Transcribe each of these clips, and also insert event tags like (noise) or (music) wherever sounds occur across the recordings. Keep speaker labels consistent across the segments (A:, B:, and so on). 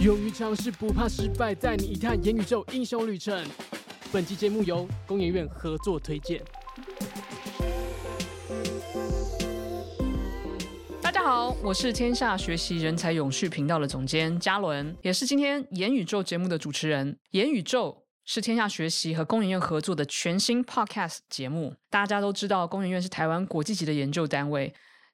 A: 勇于尝试，不怕失败，带你一探元宇宙英雄旅程。本期节目由工研院合作推荐。
B: 大家好，我是天下学习人才永续频道的总监嘉伦，也是今天元宇宙节目的主持人。元宇宙是天下学习和工研院合作的全新 Podcast 节目。大家都知道，工研院是台湾国际级的研究单位。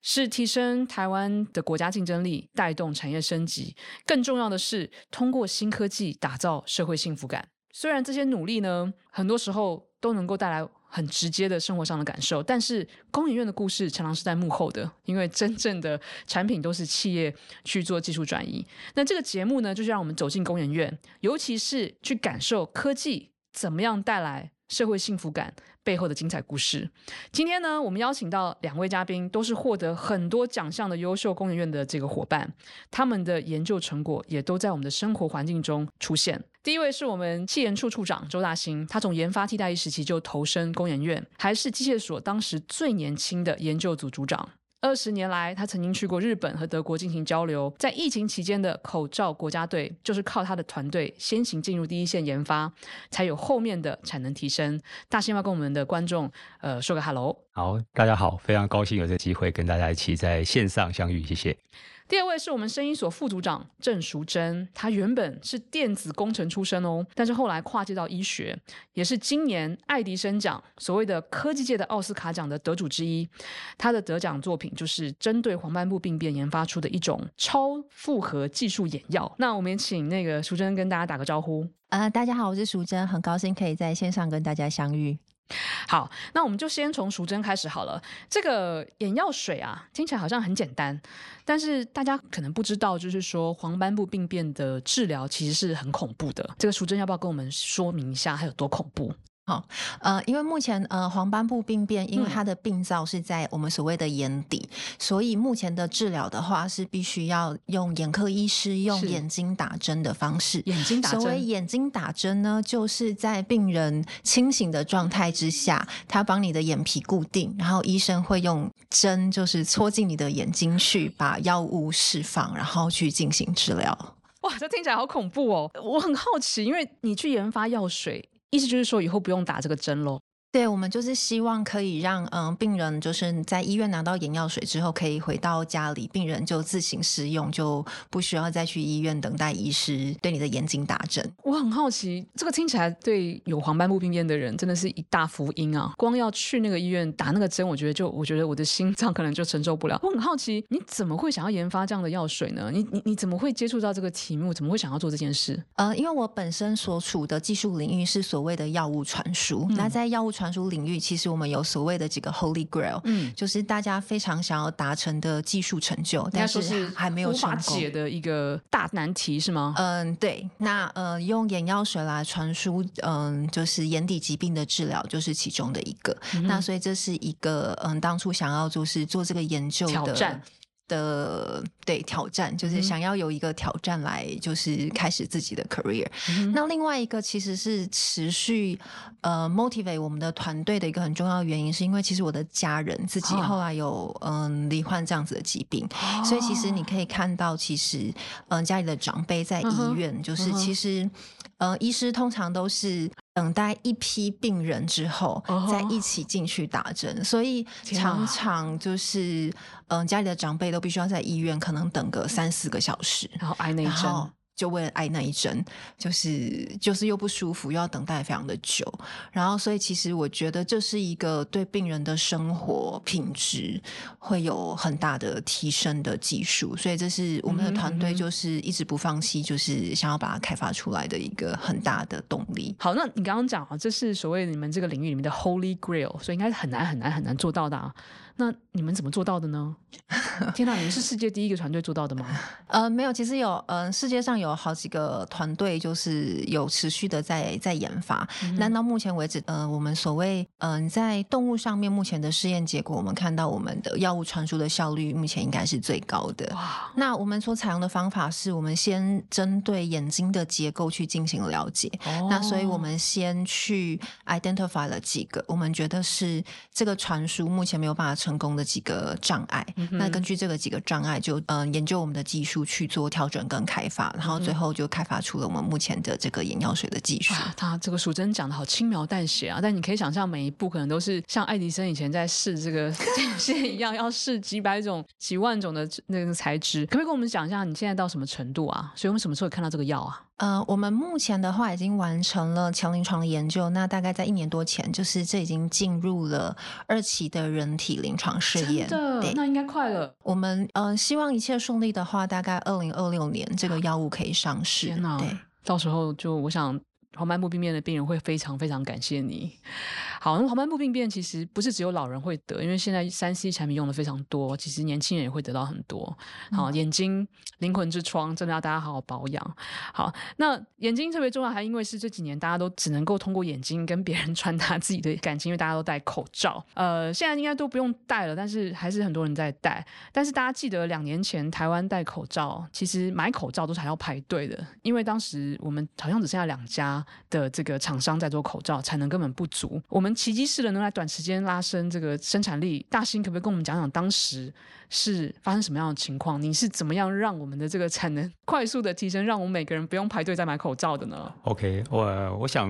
B: 是提升台湾的国家竞争力，带动产业升级。更重要的是，通过新科技打造社会幸福感。虽然这些努力呢，很多时候都能够带来很直接的生活上的感受，但是工研院的故事常常是在幕后的，因为真正的产品都是企业去做技术转移。那这个节目呢，就是让我们走进工研院，尤其是去感受科技怎么样带来社会幸福感背后的精彩故事。今天呢，我们邀请到两位嘉宾，都是获得很多奖项的优秀工研院的这个伙伴，他们的研究成果也都在我们的生活环境中出现。第一位是我们气研处处长周大兴，他从研发替代一时期就投身工研院，还是机械所当时最年轻的研究组组长。二十年来，他曾经去过日本和德国进行交流。在疫情期间的口罩国家队，就是靠他的团队先行进入第一线研发，才有后面的产能提升。大兴要跟我们的观众呃说个 hello。
C: 好，大家好，非常高兴有这个机会跟大家一起在线上相遇，谢谢。
B: 第二位是我们声音所副组长郑淑珍，她原本是电子工程出身哦，但是后来跨界到医学，也是今年爱迪生奖所谓的科技界的奥斯卡奖的得主之一。她的得奖作品就是针对黄斑部病变研发出的一种超负荷技术眼药。那我们也请那个淑珍跟大家打个招呼。
D: 呃，大家好，我是淑珍，很高兴可以在线上跟大家相遇。
B: 好，那我们就先从淑珍开始好了。这个眼药水啊，听起来好像很简单，但是大家可能不知道，就是说黄斑部病变的治疗其实是很恐怖的。这个淑珍要不要跟我们说明一下，它有多恐怖？
D: 好，呃，因为目前呃黄斑部病变，因为它的病灶是在我们所谓的眼底，嗯、所以目前的治疗的话是必须要用眼科医师用眼睛打针的方式。
B: 眼睛打针，
D: 所谓眼睛打针呢，就是在病人清醒的状态之下，他帮你的眼皮固定，然后医生会用针就是戳进你的眼睛去，把药物释放，然后去进行治疗。
B: 哇，这听起来好恐怖哦！我很好奇，因为你去研发药水。意思就是说，以后不用打这个针喽。
D: 对，我们就是希望可以让嗯病人就是在医院拿到眼药水之后，可以回到家里，病人就自行试用，就不需要再去医院等待医师对你的眼睛打针。
B: 我很好奇，这个听起来对有黄斑部病变的人真的是一大福音啊！光要去那个医院打那个针，我觉得就我觉得我的心脏可能就承受不了。我很好奇，你怎么会想要研发这样的药水呢？你你你怎么会接触到这个题目？怎么会想要做这件事？
D: 呃，因为我本身所处的技术领域是所谓的药物传输，嗯、那在药物传传输领域，其实我们有所谓的几个 Holy Grail，嗯，就是大家非常想要达成的技术成就，但是还没有无
B: 法解的一个大难题，是吗？
D: 嗯，对。那呃，用眼药水来传输，嗯，就是眼底疾病的治疗，就是其中的一个。嗯、那所以这是一个嗯，当初想要就是做这个研究的挑战。的对挑战，就是想要有一个挑战来，就是开始自己的 career。嗯、那另外一个其实是持续呃 motivate 我们的团队的一个很重要的原因，是因为其实我的家人自己后来有嗯罹患这样子的疾病，哦、所以其实你可以看到，其实嗯家里的长辈在医院，嗯、就是其实嗯、呃、医师通常都是。等待一批病人之后，再一起进去打针，uh. 所以常常就是，嗯、呃，家里的长辈都必须要在医院，可能等个三四个小时，
B: 然后挨那一针。
D: 就为了挨那一针，就是就是又不舒服，又要等待非常的久，然后所以其实我觉得这是一个对病人的生活品质会有很大的提升的技术，所以这是我们的团队就是一直不放弃，就是想要把它开发出来的一个很大的动力。
B: 好，那你刚刚讲啊，这是所谓你们这个领域里面的 Holy Grail，所以应该是很难很难很难做到的啊。那你们怎么做到的呢？(laughs) 天哪，你们是世界第一个团队做到的吗？(laughs)
D: 呃，没有，其实有，嗯、呃，世界上有好几个团队，就是有持续的在在研发。那、嗯、到目前为止，呃，我们所谓，嗯、呃，在动物上面目前的试验结果，我们看到我们的药物传输的效率目前应该是最高的。哇！那我们所采用的方法是我们先针对眼睛的结构去进行了解。哦、那所以我们先去 identify 了几个，我们觉得是这个传输目前没有办法。成功的几个障碍。嗯、那根据这个几个障碍，就嗯、呃、研究我们的技术去做调整跟开发，然后最后就开发出了我们目前的这个眼药水的技术。
B: 他这个淑珍讲的好轻描淡写啊，但你可以想象每一步可能都是像爱迪生以前在试这个 (laughs) 电线一样，要试几百种、几万种的那个材质。可不可以跟我们讲一下你现在到什么程度啊？所以我们什么时候看到这个药啊？
D: 呃，我们目前的话已经完成了强临床的研究，那大概在一年多前，就是这已经进入了二期的人体临床试验。
B: 真的，对那应该快了。
D: 我们呃，希望一切顺利的话，大概二零二六年这个药物可以上市。
B: 天哪，对，到时候就我想。黄斑部病变的病人会非常非常感谢你。好，那黄斑部病变其实不是只有老人会得，因为现在三 C 产品用的非常多，其实年轻人也会得到很多。好，眼睛灵魂之窗，真的要大家好好保养。好，那眼睛特别重要，还因为是这几年大家都只能够通过眼睛跟别人 (laughs) 传达自己的感情，因为大家都戴口罩。呃，现在应该都不用戴了，但是还是很多人在戴。但是大家记得两年前台湾戴口罩，其实买口罩都是还要排队的，因为当时我们好像只剩下两家的这个厂商在做口罩，产能根本不足。我们们奇迹式的能来短时间拉升这个生产力，大兴可不可以跟我们讲讲当时是发生什么样的情况？你是怎么样让我们的这个产能 (laughs) 快速的提升，让我们每个人不用排队再买口罩的呢
C: ？OK，我我想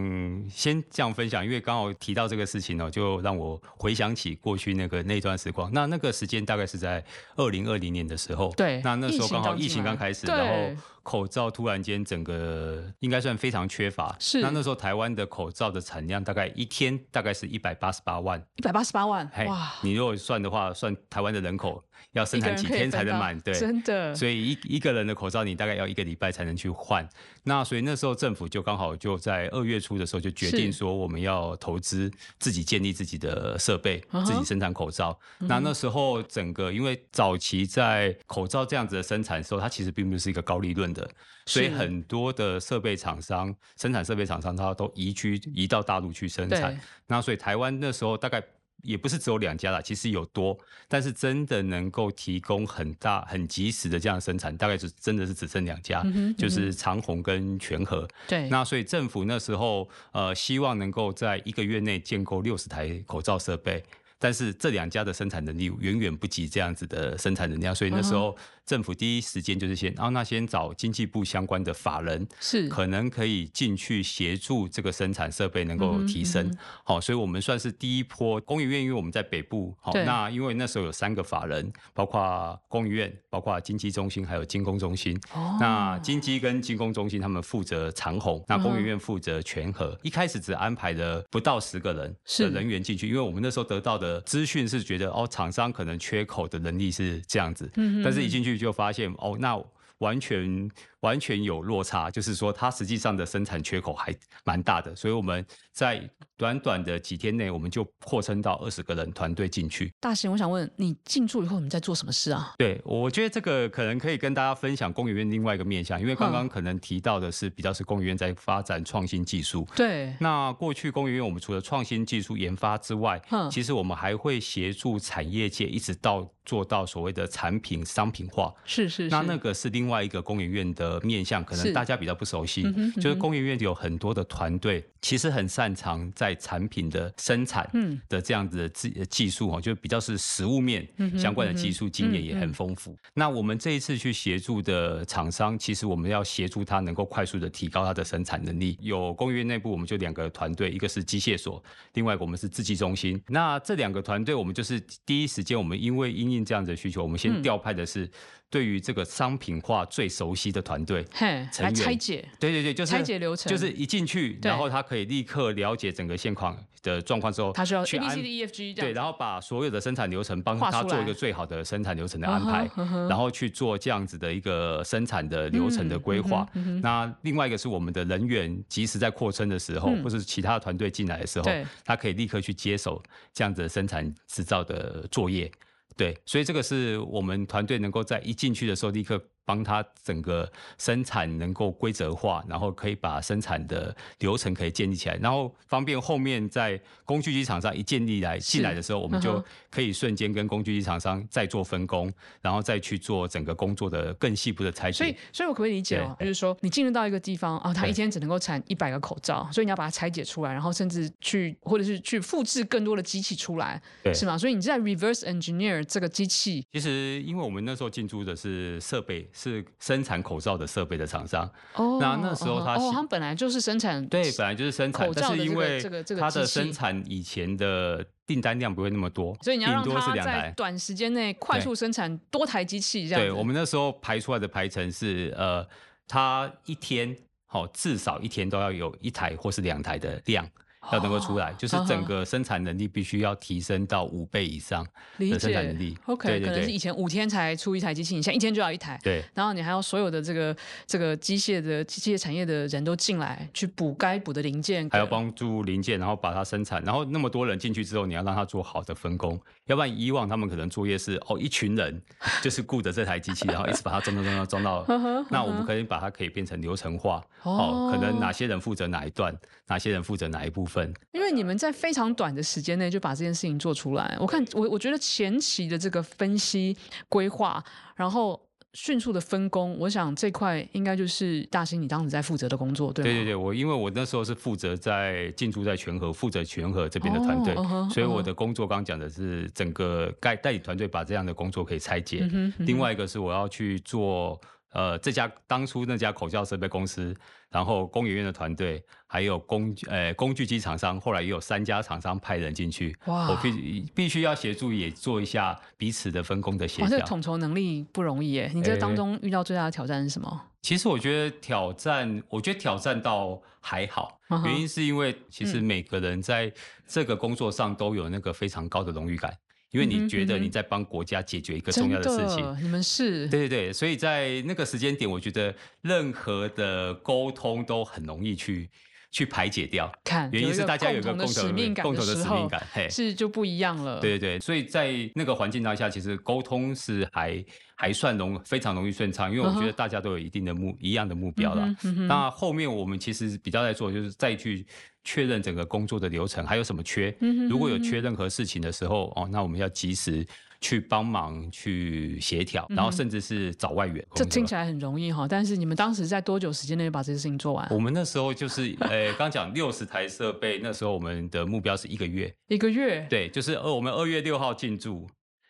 C: 先这样分享，因为刚好提到这个事情呢，就让我回想起过去那个那段时光。那那个时间大概是在二零二零年的时候，
B: 对，
C: 那那时候刚好疫情刚开始，然后。口罩突然间整个应该算非常缺乏，
B: 是。
C: 那那时候台湾的口罩的产量大概一天大概是一百八十八万，
B: 一百八十八万，
C: 嘿哇！你如果算的话，算台湾的人口要生产几天才能满？对，
B: 真的。
C: 所以一一个人的口罩你大概要一个礼拜才能去换。那所以那时候政府就刚好就在二月初的时候就决定说我们要投资自己建立自己的设备，自己生产口罩。Uh huh. 那那时候整个因为早期在口罩这样子的生产的时候，它其实并不是一个高利润的，所以很多的设备厂商、生产设备厂商，它都移居移到大陆去生产。那所以台湾那时候大概。也不是只有两家啦，其实有多，但是真的能够提供很大、很及时的这样生产，大概是真的是只剩两家，嗯嗯就是长虹跟全和。
B: 对，
C: 那所以政府那时候呃，希望能够在一个月内建构六十台口罩设备，但是这两家的生产能力远远不及这样子的生产能量，所以那时候。政府第一时间就是先，然后那先找经济部相关的法人，
B: 是。
C: 可能可以进去协助这个生产设备能够提升，好、嗯嗯，所以我们算是第一波工研院，因为我们在北部，好对，那因为那时候有三个法人，包括工研院，包括经济中心，还有精工中心，哦，那经济跟精工中心他们负责长虹，那工研院负责全和，嗯、一开始只安排了不到十个人的人员进去，因为我们那时候得到的资讯是觉得哦，厂商可能缺口的能力是这样子，嗯，但是一进去。就发现哦，那完全完全有落差，就是说它实际上的生产缺口还蛮大的，所以我们在短短的几天内，我们就扩充到二十个人团队进去。
B: 大神，我想问你进驻以后，你在做什么事啊？
C: 对，我觉得这个可能可以跟大家分享工研院另外一个面向，因为刚刚可能提到的是比较是工研院在发展创新技术。
B: 对，
C: 那过去工研院我们除了创新技术研发之外，
B: 嗯，
C: 其实我们还会协助产业界一直到。做到所谓的产品商品化，
B: 是是是，
C: 那那个是另外一个工研院的面向，可能大家比较不熟悉。是就是工研院有很多的团队，其实很擅长在产品的生产的这样子的技技术哦，就比较是实物面相关的技术经验也很丰富。那我们这一次去协助的厂商，其实我们要协助他能够快速的提高他的生产能力。有工业内部我们就两个团队，一个是机械所，另外一个我们是制剂中心。那这两个团队，我们就是第一时间，我们因为因这样子的需求，我们先调派的是对于这个商品化最熟悉的团队，
B: 嘿，来拆解，
C: 对对对，就是
B: 拆解流程，
C: 就是一进去，然后他可以立刻了解整个现况的状况之后，
B: 他需要 A B C D E F G
C: 对，然后把所有的生产流程帮他做一个最好的生产流程的安排，然后去做这样子的一个生产的流程的规划。那另外一个是我们的人员，即使在扩充的时候，或是其他团队进来的时候，他可以立刻去接手这样子的生产制造的作业。对，所以这个是我们团队能够在一进去的时候立刻帮他整个生产能够规则化，然后可以把生产的流程可以建立起来，然后方便后面在工具机厂商一建立来进来的时候，我们就可以瞬间跟工具机厂商再做分工，然后再去做整个工作的更细部的拆解。
B: 所以，所以我可不可以理解哦？就是说，你进入到一个地方啊，他一天只能够产一百个口罩，所以你要把它拆解出来，然后甚至去或者是去复制更多的机器出来，是吗？所以你在 reverse engineer 这个机器。
C: 其实，因为我们那时候进驻的是设备，是生产口罩的设备的厂商。
B: 哦。
C: 那那时候他
B: 哦，他们本来就是生产。
C: 对，本来就是生产，但是因为它的生产以前的订单量不会那么多，
B: 所以你要让它在短时间内快速生产多台机器这样。
C: 对，我们那时候排出来的排程是，呃，它一天好至少一天都要有一台或是两台的量。要能够出来，就是整个生产能力必须要提升到五倍以上的生产能力。
B: OK，对对对，可能是以前五天才出一台机器，你现在一天就要一台。
C: 对，
B: 然后你还要所有的这个这个机械的机械产业的人都进来去补该补的零件，
C: 还要帮助零件，然后把它生产。然后那么多人进去之后，你要让他做好的分工，要不然以往他们可能作业是哦一群人就是顾着这台机器，然后一直把它装装装装到。那我们可以把它可以变成流程化，哦，可能哪些人负责哪一段，哪些人负责哪一部分。
B: 因为你们在非常短的时间内就把这件事情做出来，我看我我觉得前期的这个分析规划，然后迅速的分工，我想这块应该就是大兴你当时在负责的工作，对吗？
C: 对对对，我因为我那时候是负责在进驻在全和，负责全和这边的团队，哦 uh -huh, 所以我的工作刚刚讲的是整个带带领团队把这样的工作可以拆解。嗯哼嗯哼，另外一个是我要去做。呃，这家当初那家口罩设备公司，然后工研院的团队，还有工呃工具机厂商，后来也有三家厂商派人进去，哇，我必必须要协助也做一下彼此的分工的协调。
B: 这统筹能力不容易耶，你这当中遇到最大的挑战是什么？
C: 其实我觉得挑战，我觉得挑战倒还好，原因是因为其实每个人在这个工作上都有那个非常高的荣誉感。因为你觉得你在帮国家解决一个重要的事情，
B: 你们是。
C: 对对对，所以在那个时间点，我觉得任何的沟通都很容易去去排解掉。
B: 看，
C: 原因是大家有一个共同的使命感，共同的使命感，
B: 嘿，是就不一样了。
C: 对对对，所以在那个环境当下，其实沟通是还还算容非常容易顺畅，因为我觉得大家都有一定的目、uh -huh. 一样的目标了、嗯。那后面我们其实比较在做，就是再去。确认整个工作的流程还有什么缺？如果有缺任何事情的时候，哦，那我们要及时去帮忙去协调，然后甚至是找外援。
B: 这听起来很容易哈，但是你们当时在多久时间内把这些事情做完？
C: 我们那时候就是，(laughs) 呃，刚讲六十台设备，那时候我们的目标是一个月。
B: 一个月？
C: 对，就是呃，我们二月六号进驻。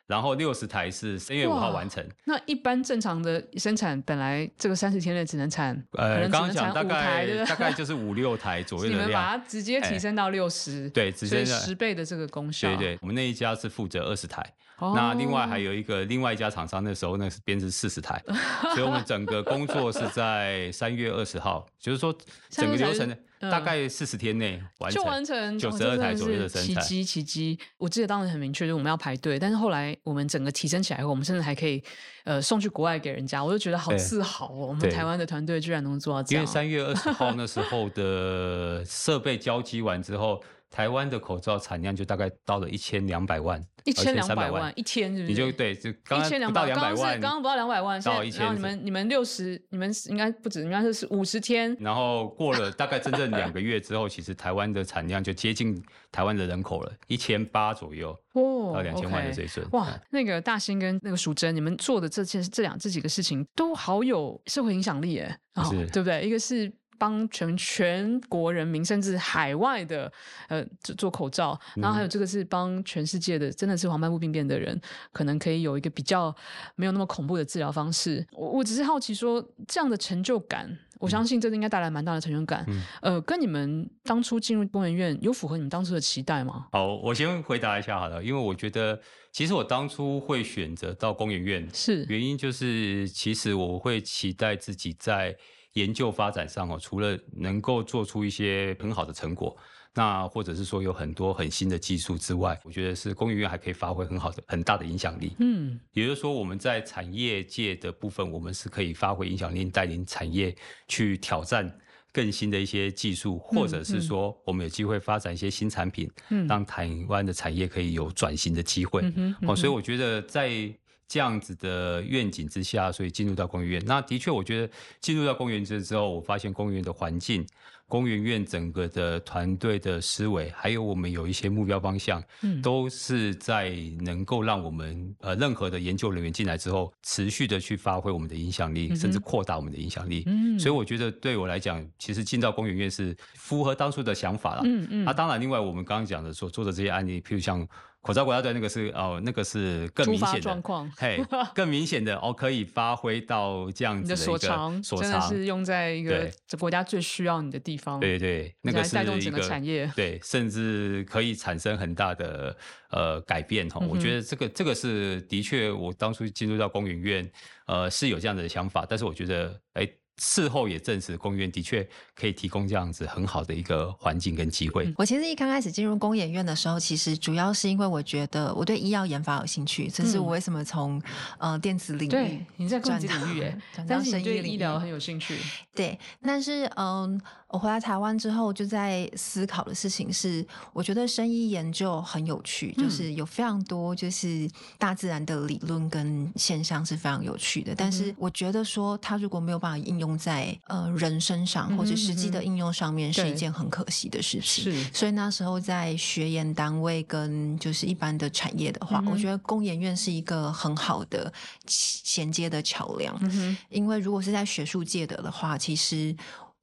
C: 然后六十台是三月五号完成。
B: 那一般正常的生产，本来这个三十天内只能产，呃，
C: 刚刚讲大概大概就是五六台左右的量。(laughs)
B: 你们把它直接提升到六十，欸，对，直接十倍的这个功效。
C: 对对，我们那一家是负责二十台，哦，那另外还有一个另外一家厂商，那时候那是编制四十台，(laughs) 所以我们整个工作是在三月二十号，就是说整个流程。大概四十天内完成，就完成九十二台左右的生产，
B: 奇迹奇迹！我记得当时很明确，就是我们要排队，但是后来我们整个提升起来后，我们甚至还可以呃送去国外给人家，我就觉得好自豪哦！我们台湾的团队居然能做到这样。
C: 因为三月二十号那时候的设备交机完之后。台湾的口罩产量就大概到了一千两百万，
B: 一千两百万一千是不是？
C: 你就对，就刚刚不到两百万，
B: 刚刚不到两百万，
C: 到一千。
B: 然后你们你们六十，你们应该不止，应该是五十天。
C: 然后过了大概真正两个月之后，其实台湾的产量就接近台湾的人口了，(laughs) 一千八左右，哦，到两千万的水准。
B: 哇，那个大兴跟那个淑珍，你们做的这件这两这几个事情都好有社会影响力耶，哦，对不对？一个是。帮全全国人民，甚至海外的，呃，做口罩，然后还有这个是帮全世界的，真的是黄斑部病变的人，可能可以有一个比较没有那么恐怖的治疗方式。我我只是好奇说，这样的成就感，我相信这应该带来蛮大的成就感。嗯。呃，跟你们当初进入工研院有符合你们当初的期待吗？
C: 好，我先回答一下好了，因为我觉得其实我当初会选择到工研院，是原因就是其实我会期待自己在。研究发展上哦，除了能够做出一些很好的成果，那或者是说有很多很新的技术之外，我觉得是工研院还可以发挥很好的、很大的影响力。嗯，也就是说我们在产业界的部分，我们是可以发挥影响力，带领产业去挑战更新的一些技术，或者是说我们有机会发展一些新产品，嗯，让台湾的产业可以有转型的机会。哦，所以我觉得在。这样子的愿景之下，所以进入到公园院。那的确，我觉得进入到公园院之后，我发现公园院的环境。公园院整个的团队的思维，还有我们有一些目标方向，嗯，都是在能够让我们呃任何的研究人员进来之后，持续的去发挥我们的影响力，嗯、甚至扩大我们的影响力。嗯，所以我觉得对我来讲，其实进到公园院是符合当初的想法了。嗯嗯。那、啊、当然，另外我们刚刚讲的所做的这些案例，譬如像。口罩国家队那个是哦，那个是更明显的。状况，嘿，更明显的哦，可以发挥到这样子的一个所长，
B: 真的是用在一个这国家最需要你的地方，
C: 对对，那个是
B: 带动整个产业，
C: 对，甚至可以产生很大的呃改变哈。我觉得这个这个是的确，我当初进入到工研院，呃，是有这样的想法，但是我觉得哎。事后也证实，公研院的确可以提供这样子很好的一个环境跟机会。
D: 我其实一刚开始进入工研院的时候，其实主要是因为我觉得我对医药研发有兴趣，这是我为什么从呃电子领域
B: 对你在电子领域哎，但是你对医疗很有兴趣。
D: 对，但是嗯。我回来台湾之后，就在思考的事情是，我觉得生医研究很有趣，嗯、就是有非常多就是大自然的理论跟现象是非常有趣的。嗯、但是我觉得说，它如果没有办法应用在呃人身上，或者实际的应用上面，是一件很可惜的事情。是，所以那时候在学研单位跟就是一般的产业的话，嗯、我觉得工研院是一个很好的衔接的桥梁。嗯、因为如果是在学术界的的话，其实。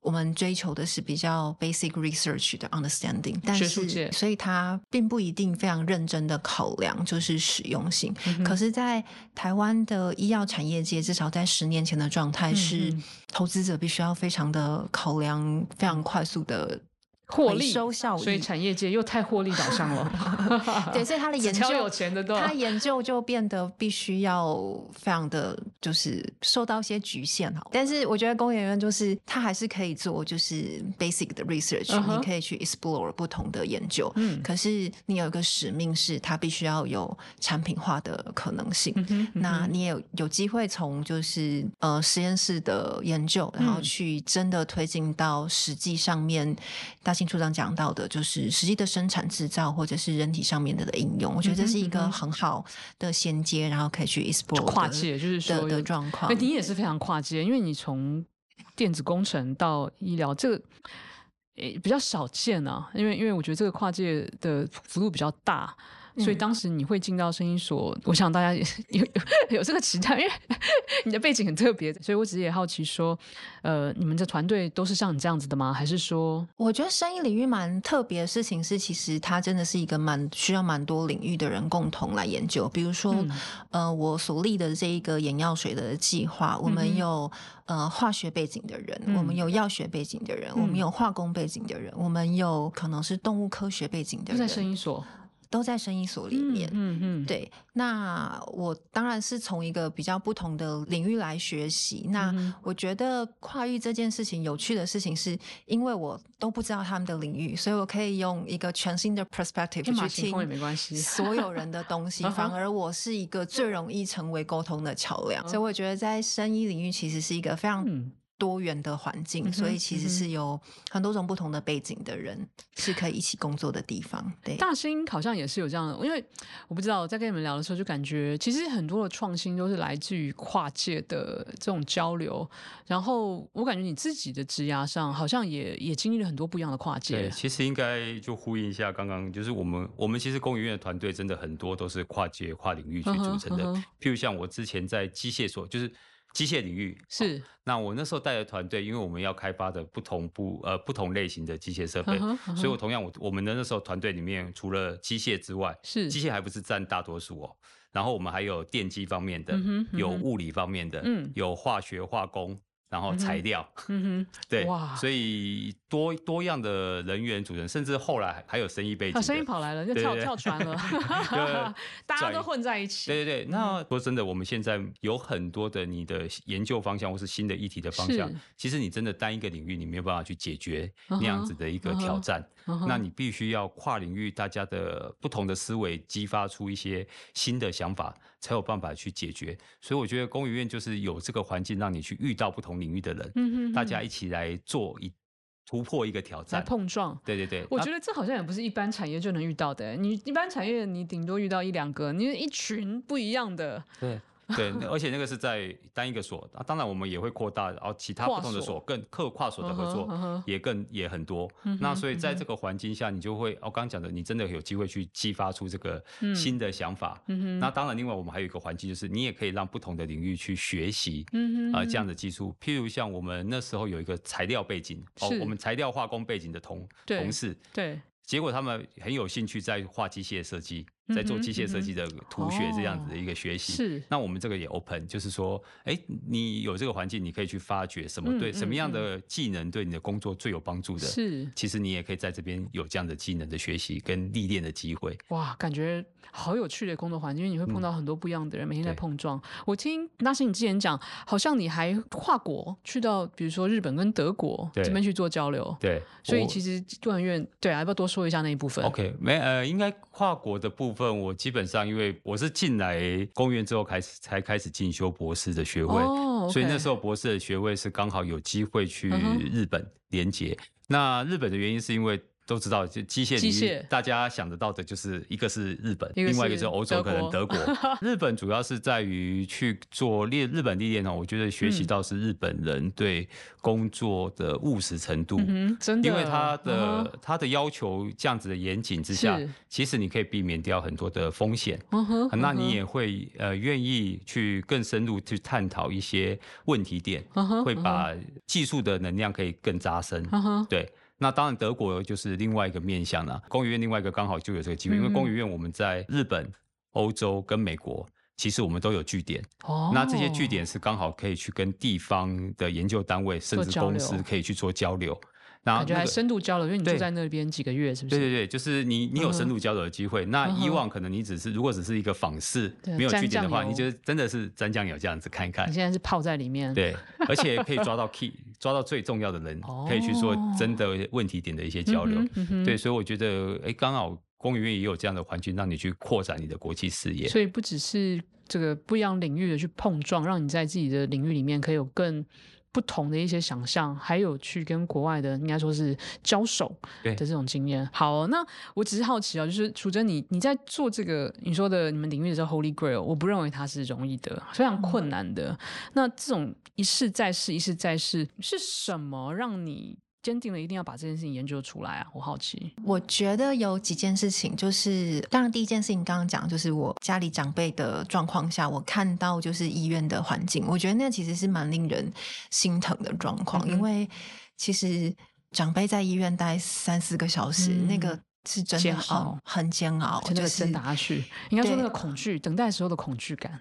D: 我们追求的是比较 basic research 的 understanding，但是所以它并不一定非常认真的考量就是实用性。嗯、可是，在台湾的医药产业界，至少在十年前的状态是，投资者必须要非常的考量非常快速的。
B: 获利收效，所以产业界又太获利导向了。(laughs) (laughs)
D: 对，所以他的研究，
B: 有钱的
D: 他研究就变得必须要非常的就是受到一些局限哈。但是我觉得工研院就是他还是可以做就是 basic 的 research，、uh huh. 你可以去 explore 不同的研究。嗯，可是你有一个使命是，它必须要有产品化的可能性。那你也有有机会从就是呃实验室的研究，然后去真的推进到实际上面大型。处长讲到的，就是实际的生产制造，或者是人体上面的的应用，我觉得这是一个很好的衔接，然后可以去 explore
B: 跨界，就是说
D: 的状况。
B: 哎，你也是非常跨界，因为你从电子工程到医疗，这个诶比较少见啊。因为因为我觉得这个跨界的幅度比较大。所以当时你会进到声音所，(laughs) 我想大家 (laughs) 有有有这个期待，因为你的背景很特别，所以我只是也好奇说，呃，你们的团队都是像你这样子的吗？还是说？
D: 我觉得声音领域蛮特别的事情是，其实它真的是一个蛮需要蛮多领域的人共同来研究。比如说，嗯、呃，我所立的这一个眼药水的计划，我们有、嗯、呃化学背景的人，嗯、我们有药学背景的人，嗯、我们有化工背景的人，我们有可能是动物科学背景的人，
B: 就在声音所。
D: 都在生意所里面，嗯嗯，嗯对。那我当然是从一个比较不同的领域来学习。那我觉得跨域这件事情有趣的事情，是因为我都不知道他们的领域，所以我可以用一个全新的 perspective 去听
B: 也没关系，(laughs)
D: 所有人的东西。反而我是一个最容易成为沟通的桥梁。所以我觉得在生意领域其实是一个非常。多元的环境，所以其实是有很多种不同的背景的人是可以一起工作的地方。对，
B: 大兴好像也是有这样的，因为我不知道在跟你们聊的时候，就感觉其实很多的创新都是来自于跨界的这种交流。然后我感觉你自己的职涯上，好像也也经历了很多不一样的跨界。
C: 对，其实应该就呼应一下刚刚，就是我们我们其实工研院的团队真的很多都是跨界跨领域去组成的。Uh uh. 譬如像我之前在机械所，就是。机械领域
B: 是，
C: 那我那时候带的团队，因为我们要开发的不同部呃不同类型的机械设备，uh huh, uh huh. 所以我同样我我们的那时候团队里面除了机械之外，是机械还不是占大多数哦，然后我们还有电机方面的，uh uh. 有物理方面的，嗯、uh，huh. 有化学化工。然后材料，嗯哼，(laughs) 对，哇，所以多多样的人员组成，甚至后来还有生意背景，
B: 生意跑来了，就跳跳船了，(laughs) (laughs) 大家都混在一起。
C: 对对对，那说真的，我们现在有很多的你的研究方向或是新的议题的方向，其实你真的单一个领域你没有办法去解决那样子的一个挑战，那你必须要跨领域，大家的不同的思维激发出一些新的想法，才有办法去解决。所以我觉得工研院就是有这个环境，让你去遇到不同。领域的人，大家一起来做一突破一个挑战，
B: 来碰撞。
C: 对对对，
B: 我觉得这好像也不是一般产业就能遇到的。你一般产业，你顶多遇到一两个，你一群不一样的，
C: 对，(laughs) 对，而且那个是在单一个所，啊，当然我们也会扩大，然后其他不同的所更跨跨所的合作也更也很多。那所以在这个环境下，你就会，我刚刚讲的，你真的有机会去激发出这个新的想法。那当然，另外我们还有一个环境，就是你也可以让不同的领域去学习，啊，这样的技术。譬如像我们那时候有一个材料背景，哦，我们材料化工背景的同同事，
B: 对，
C: 结果他们很有兴趣在画机械设计。在做机械设计的图学这样子的一个学习，是。那我们这个也 open，就是说，哎，你有这个环境，你可以去发掘什么对什么样的技能对你的工作最有帮助的。是。其实你也可以在这边有这样的技能的学习跟历练的机会。
B: 哇，感觉好有趣的工作环境，因为你会碰到很多不一样的人，每天在碰撞。我听那是你之前讲，好像你还跨国去到，比如说日本跟德国这边去做交流。
C: 对。
B: 所以其实工研院对啊，要不要多说一下那一部分
C: ？OK，没呃，应该跨国的部分。部分我基本上，因为我是进来工研院之后开始才开始进修博士的学位，oh. 所以那时候博士的学位是刚好有机会去日本连结。Uh -huh. 那日本的原因是因为。都知道，就机械领域，大家想得到的就是一个是日本，另外一个是欧洲，可能德国。(laughs) 日本主要是在于去做练日本历练哦，我觉得学习到是日本人对工作的务实程度，嗯、真的，因为他的他的要求这样子的严谨之下，其实你可以避免掉很多的风险，那你也会呃愿意去更深入去探讨一些问题点，会把技术的能量可以更扎深，对。那当然，德国就是另外一个面向了。工研院另外一个刚好就有这个机会，因为工研院我们在日本、欧洲跟美国，其实我们都有据点。哦。那这些据点是刚好可以去跟地方的研究单位甚至公司可以去做交流。然后、那个、感觉还深度交流，因为你住在那边几个月，是不是？对对对，就是你你有深度交流的机会、嗯。那以往可能你只是如果只是一个访视，没有据点的话，你就真的是沾酱油这样子看一看。你现在是泡在里面，对，而且可以抓到 key，抓到最重要的人，可以去做真的问题点的一些交流。嗯、对，所以我觉得，哎，刚好工研院也有这样的环境，让你去扩展你的国际视野。所以不只是这个不一样领域的去碰撞，让你在自己的领域里面可以有更。不同的一些想象，还有去跟国外的应该说是交手的这种经验。好、哦，那我只是好奇啊、哦，就是楚真，你你在做这个你说的你们领域的这 Holy Grail，我不认为它是容易的，非常困难的。嗯、那这种一试再试，一试再试，是什么让你？坚定了一定要把这件事情研究出来啊！我好奇，
D: 我觉得有几件事情，就是当然第一件事情刚刚讲，就是我家里长辈的状况下，我看到就是医院的环境，我觉得那其实是蛮令人心疼的状况，嗯、因为其实长辈在医院待三四个小时，嗯、那个是真的很很煎熬，
B: 真的真打下去。应该说那个恐惧，等待时候的恐惧感。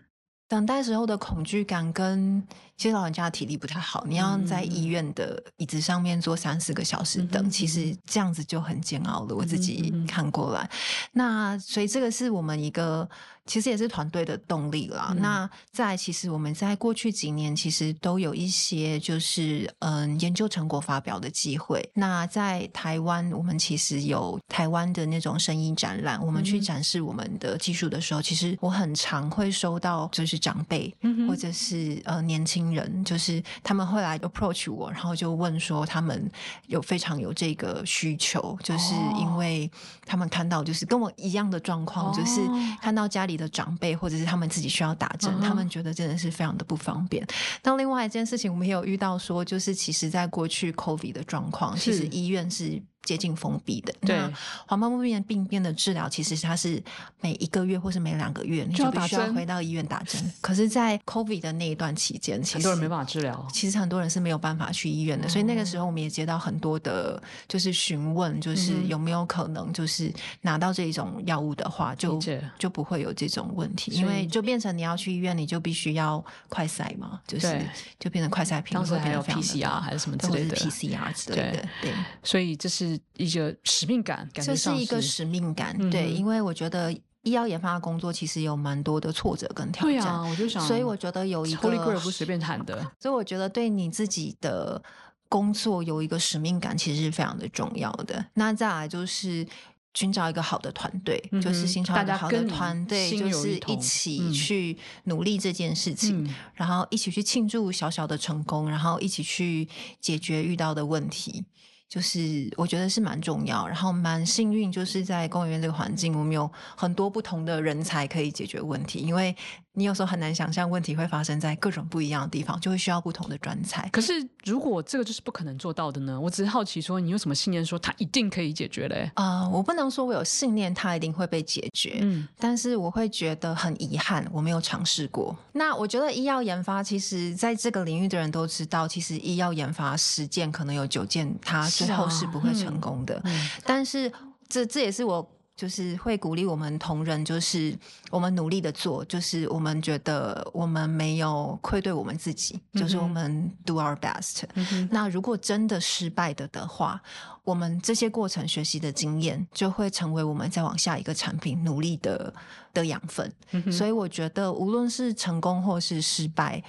D: 等待时候的恐惧感，跟其实老人家的体力不太好，你要在医院的椅子上面坐三四个小时等，嗯、其实这样子就很煎熬了。我自己看过来，嗯、那所以这个是我们一个。其实也是团队的动力啦。嗯、那在其实我们在过去几年，其实都有一些就是嗯研究成果发表的机会。那在台湾，我们其实有台湾的那种声音展览，我们去展示我们的技术的时候，嗯、其实我很常会收到就是长辈、嗯、或者是呃年轻人，就是他们后来 approach 我，然后就问说他们有非常有这个需求，就是因为他们看到就是跟我一样的状况，哦、就是看到家里。的长辈，或者是他们自己需要打针，uh. 他们觉得真的是非常的不方便。那另外一件事情，我们也有遇到说，就是其实在过去 COVID 的状况，其实医院是。接近封闭的，对，那黄斑部病病变的治疗，其实它是每一个月或是每两个月，你就必须要回到医院打针。可是，在 COVID 的那一段期间，其实
B: 很多人没办法治疗，
D: 其实很多人是没有办法去医院的。所以那个时候，我们也接到很多的，就是询问，就是有没有可能，就是拿到这种药物的话，就就不会有这种问题，因为就变成你要去医院，你就必须要快筛嘛，就是就变成快筛品，当时还有 PCR 还是什么之类的 PCR 之类的，对，
B: 所以这是。一个使命感，感觉
D: 这是一个使命感，嗯、对，因为我觉得医药研发的工作其实有蛮多的挫折跟挑战，
B: 啊、我就想，
D: 所以我觉得有一个
B: Holy Grail 不随便谈的，(laughs)
D: 所以我觉得对你自己的工作有一个使命感，其实是非常的重要的。那再来就是寻找一个好的团队、嗯，就是寻找一个好的团队，就是一起去努力这件事情、嗯，然后一起去庆祝小小的成功，然后一起去解决遇到的问题。就是我觉得是蛮重要，然后蛮幸运，就是在工研院这个环境，我们有很多不同的人才可以解决问题。因为你有时候很难想象问题会发生在各种不一样的地方，就会需要不同的专才。
B: 可是如果这个就是不可能做到的呢？我只是好奇说，你有什么信念说它一定可以解决嘞？
D: 啊、呃，我不能说我有信念它一定会被解决，嗯，但是我会觉得很遗憾，我没有尝试过。那我觉得医药研发，其实在这个领域的人都知道，其实医药研发十件可能有九件它。之后是不会成功的，但是这这也是我就是会鼓励我们同仁，就是我们努力的做，就是我们觉得我们没有愧对我们自己，嗯、就是我们 do our best、嗯。那如果真的失败的的话，我们这些过程学习的经验就会成为我们再往下一个产品努力的的养分、嗯。所以我觉得无论是成功或是失败。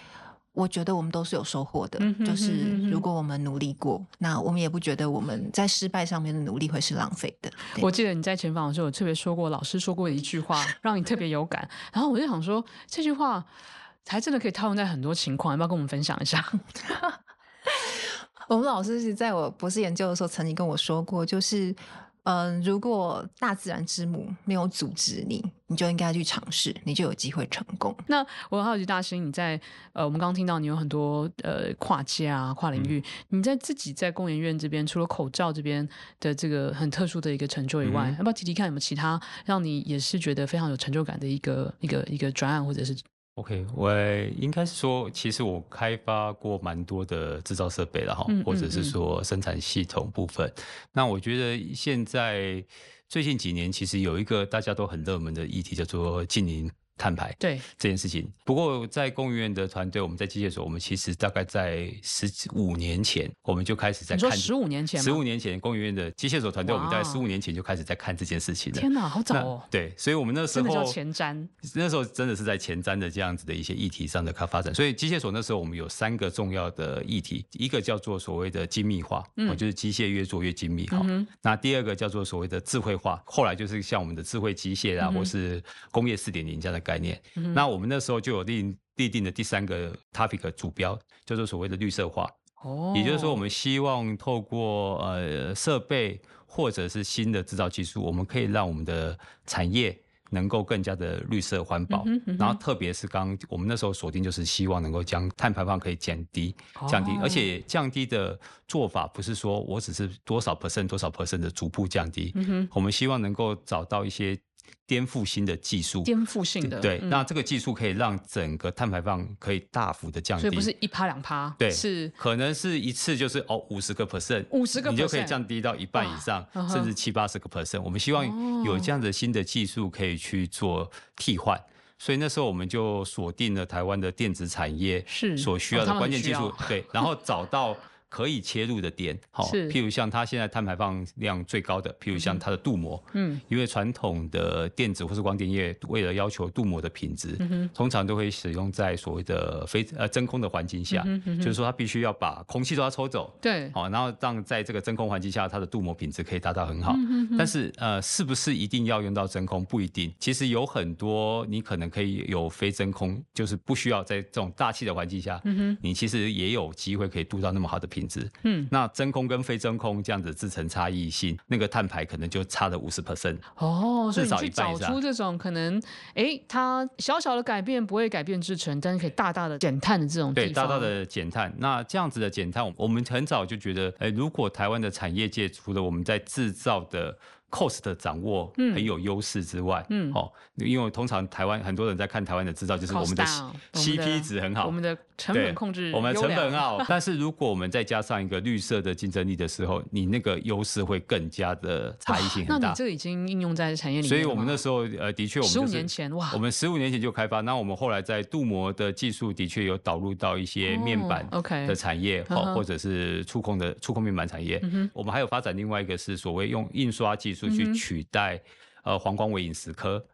D: 我觉得我们都是有收获的，嗯哼哼哼哼，就是如果我们努力过，那我们也不觉得我们在失败上面的努力会是浪费的。
B: 我记得你在前访的时候有特别说过，老师说过的一句话，(laughs) 让你特别有感。然后我就想说，这句话才真的可以套用在很多情况，要不要跟我们分享一下？(laughs)
D: 我们老师是在我博士研究的时候曾经跟我说过，就是。嗯，如果大自然之母没有阻止你，你就应该去尝试，你就有机会成功。
B: 那我很好奇，大心，你在呃，我们刚刚听到你有很多呃跨界啊、跨领域，嗯，你在自己在工研院这边，除了口罩这边的这个很特殊的一个成就以外，嗯，要不要提提看有没有其他让你也是觉得非常有成就感的一个一个一个专案或者是
C: ？OK，我应该是说，其实我开发过蛮多的制造设备了哈，或者是说生产系统部分。那我觉得现在最近几年，其实有一个大家都很热门的议题，叫做净零。碳排对这件事情，不过在工研院的团队，我们在机械所，我们其实大概在十五年前，我们就开始在看。
B: 十五年前，
C: 十五年前工研院的机械所团队，我们在十五年前就开始在看这件事情了。
B: 天哪，好早哦！
C: 对，所以我们那时候
B: 前瞻，
C: 那时候真的是在前瞻的这样子的一些议题上的发展。所以机械所那时候我们有三个重要的议题，一个叫做所谓的精密化，嗯，就是机械越做越精密哈、嗯。那第二个叫做所谓的智慧化，后来就是像我们的智慧机械啊，嗯、或是工业四点零这样的概念。嗯、那我们那时候就有定立定的第三个 topic 主标，叫做所谓的绿色化。哦，也就是说，我们希望透过呃设备或者是新的制造技术，我们可以让我们的产业能够更加的绿色环保。嗯嗯、然后，特别是刚我们那时候锁定，就是希望能够将碳排放可以减低、降低、哦，而且降低的做法不是说我只是多少 percent 多少 percent 的逐步降低。嗯、我们希望能够找到一些。颠覆性的技术，
B: 颠覆性的
C: 对、嗯，那这个技术可以让整个碳排放可以大幅的降低，
B: 所以不是一趴两趴，
C: 对，
B: 是
C: 可能是一次就是哦五十个 percent，
B: 五十个 percent
C: 你就可以降低到一半以上，甚至七八十个 percent。我们希望有这样的新的技术可以去做替换，所以那时候我们就锁定了台湾的电子产业是所需要的关键技术，对，然后找到。可以切入的点，好，譬如像它现在碳排放量最高的，譬如像它的镀膜，嗯，因为传统的电子或是光电业为了要求镀膜的品质，嗯，通常都会使用在所谓的非呃真空的环境下，嗯，就是说它必须要把空气都要抽走，对，好，然后让在这个真空环境下，它的镀膜品质可以达到很好，嗯，但是呃，是不是一定要用到真空？不一定，其实有很多你可能可以有非真空，就是不需要在这种大气的环境下，嗯，你其实也有机会可以镀到那么好的品质。嗯，那真空跟非真空这样子制成差异性，那个碳排可能就差了五十 percent 哦，至少一半以上。
B: 找出这种可能，哎、欸，它小小的改变不会改变制成，但是可以大大的减碳的这种，
C: 对，大大的减碳。那这样子的减碳，我们很早就觉得，哎、欸，如果台湾的产业界除了我们在制造的。Cost 的掌握很有优势之外，嗯，哦，因为通常台湾很多人在看台湾的制造，就是我们的 CP 值很好，
B: 我们的成本控制，
C: 我们成本很好。但是如果我们再加上一个绿色的竞争力的时候，你那个优势会更加的差异性 (laughs) 很大。
B: 那你这已经应用在产业里面，
C: 所以我们那时候呃，的确我们十五
B: 年前哇，
C: 我们十五年前就开发。那我们后来在镀膜的技术的确有导入到一些面板 OK 的产业，哦，或者是触控的触控面板产业。我们还有发展另外一个是所谓用印刷技术去取代。在呃黄光微影蚀刻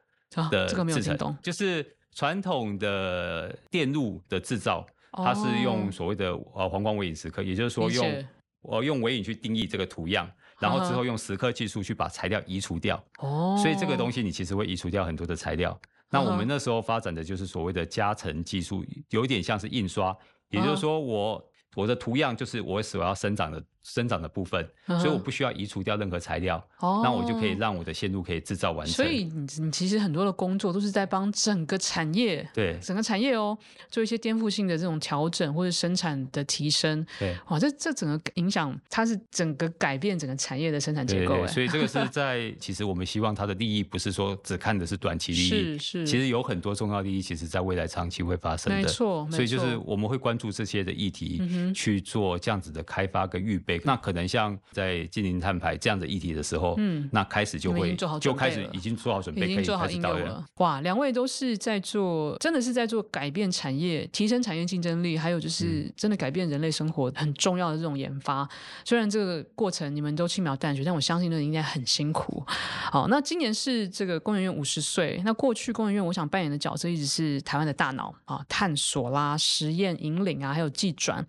C: 的制程，哦，就是传统的电路的制造，哦，它是用所谓的呃黄光微影蚀刻，也就是说用呃用微影去定义这个图样，然后之后用蚀刻技术去把材料移除掉。哦，所以这个东西你其实会移除掉很多的材料。哦，那我们那时候发展的就是所谓的加层技术，有点像是印刷，也就是说我。我的图样就是我所要生长的生长的部分，所以我不需要移除掉任何材料，哦，那我就可以让我的线路可以制造完成。
B: 所以你你其实很多的工作都是在帮整个产业，
C: 对
B: 整个产业哦，做一些颠覆性的这种调整或者生产的提升。
C: 对，
B: 哇，这这整个影响它是整个改变整个产业的生产结构。对，
C: 所以这个是 (laughs) 在其实我们希望它的利益不是说只看的是短期利益，
B: 是是，
C: 其实有很多重要利益，其实在未来长期会发生的。
B: 没错，
C: 所以就是我们会关注这些的议题去做这样子的开发跟预备。嗯、那可能像在净零碳排这样的议题的时候，嗯，那开始就会就开始已经做好准备，
B: 已经做好应用了。哇，两位都是在做，真的是在做改变产业、提升产业竞争力，还有就是真的改变人类生活很重要的这种研发。嗯、虽然这个过程你们都轻描淡写，但我相信那应该很辛苦。好，那今年是这个工研院五十岁，那过去工研院我想扮演的角色一直是台湾的大脑啊，探索啦、实验引领啊，还有技转，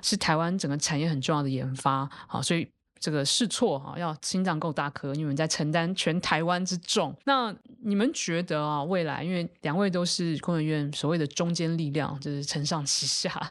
B: 是台湾整个产业很重要的研发。好，所以这个试错哈，要心脏够大颗，你们在承担全台湾之重。那你们觉得啊，未来因为两位都是工研院所谓的中坚力量，就是承上启下，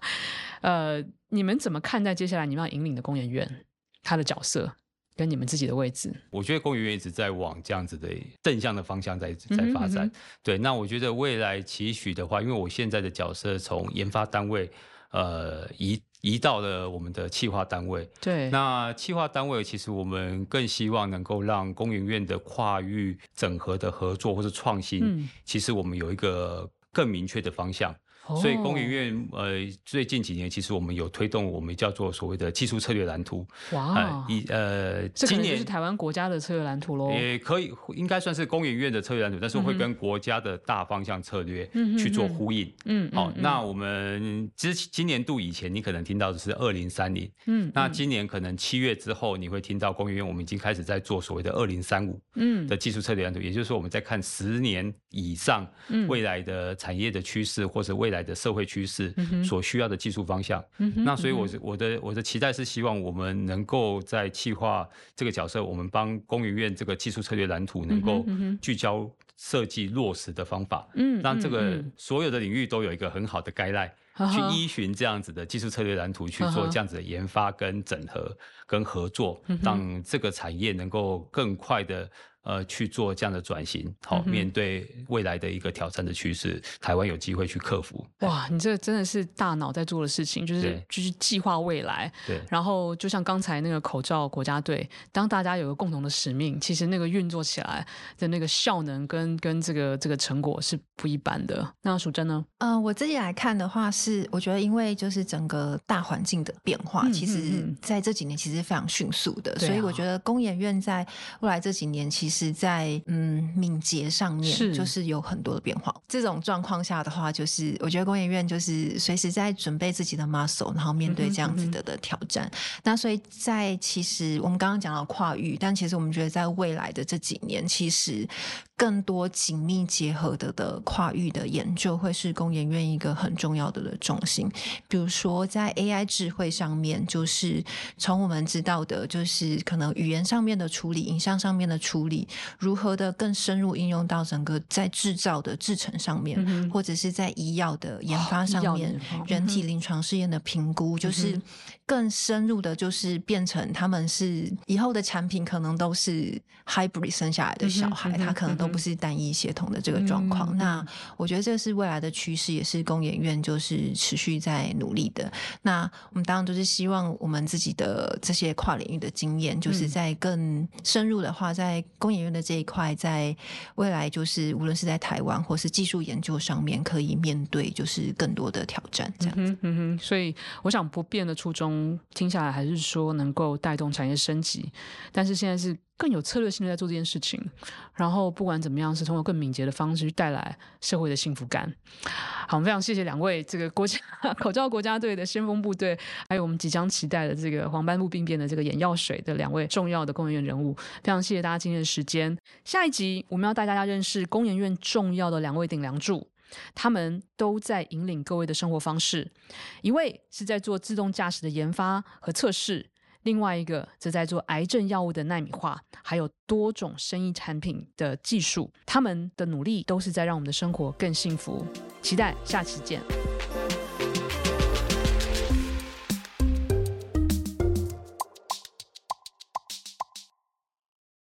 B: 呃，你们怎么看待接下来你们要引领的工研院它的角色跟你们自己的位置？
C: 我觉得工研院一直在往这样子的正向的方向在在发展。嗯哼嗯哼。对，那我觉得未来期许的话，因为我现在的角色从研发单位呃移。移到了我们的企划单位，
B: 对，
C: 那企划单位其实我们更希望能够让工研院的跨域整合的合作或者创新，嗯，其实我们有一个更明确的方向。所以工研院呃最近几年其实我们有推动我们叫做所谓的技术策略蓝图。
B: 哇，
C: 一呃，
B: 今年是台湾国家的策略蓝图喽。
C: 也可以应该算是工研院的策略蓝图，但是会跟国家的大方向策略去做呼应。嗯，好，那我们之今年度以前你可能听到的是二零三零。嗯，那今年可能七月之后你会听到工研院我们已经开始在做所谓的二零三五。嗯，的技术策略蓝图，也就是说我们在看十年以上未来的产业的趋势或者未来的社会趋势所需要的技术方向，嗯、那所以我，我我的我的期待是希望我们能够在企划这个角色，我们帮工研院这个技术策略蓝图能够聚焦设计落实的方法，嗯，让这个所有的领域都有一个很好的 guideline，(laughs) 去依循这样子的技术策略蓝图去做这样子的研发跟整合跟合作，让这个产业能够更快的。呃，去做这样的转型，好、哦，面对未来的一个挑战的趋势，台湾有机会去克服。
B: 哇，你这真的是大脑在做的事情，就是就是计划未来。
C: 对。
B: 然后就像刚才那个口罩国家队，当大家有个共同的使命，其实那个运作起来的那个效能跟跟这个这个成果是不一般的。那淑珍呢？
D: 嗯、呃，我自己来看的话，是我觉得因为就是整个大环境的变化，嗯、其实在这几年其实非常迅速的，嗯、所以我觉得工研院在未来这几年其实。在嗯敏捷上面，是就是有很多的变化。这种状况下的话，就是我觉得工研院就是随时在准备自己的 muscle，然后面对这样子的的挑战。嗯嗯嗯，那所以在其实我们刚刚讲到跨域，但其实我们觉得在未来的这几年，其实。更多紧密结合的的跨域的研究会是工研院一个很重要的的重心。比如说在 AI 智慧上面，就是从我们知道的，就是可能语言上面的处理、影像上面的处理，如何的更深入应用到整个在制造的制程上面，嗯、或者是在医药的研发上面，哦、人体临床试验的评估，嗯、就是更深入的，就是变成他们是以后的产品，可能都是 hybrid 生下来的小孩，他可能都。不是单一协同的这个状况，嗯、那我觉得这是未来的趋势，也是工研院就是持续在努力的。那我们当然都是希望我们自己的这些跨领域的经验，就是在更深入的话，在工研院的这一块，在未来就是无论是在台湾或是技术研究上面，可以面对就是更多的挑战。这样子，嗯
B: 哼，嗯，所以我想不变的初衷，听下来还是说能够带动产业升级，但是现在是。更有策略性的在做这件事情，然后不管怎么样，是通过更敏捷的方式去带来社会的幸福感。好，我们非常谢谢两位这个国家口罩国家队的先锋部队，还有我们即将期待的这个黄斑部病变的这个眼药水的两位重要的工研院人物。非常谢谢大家今天的时间。下一集我们要带大家认识工研院重要的两位顶梁柱，他们都在引领各位的生活方式。一位是在做自动驾驶的研发和测试。另外一个则在做癌症药物的纳米化，还有多种生意产品的技术，他们的努力都是在让我们的生活更幸福。期待下期见。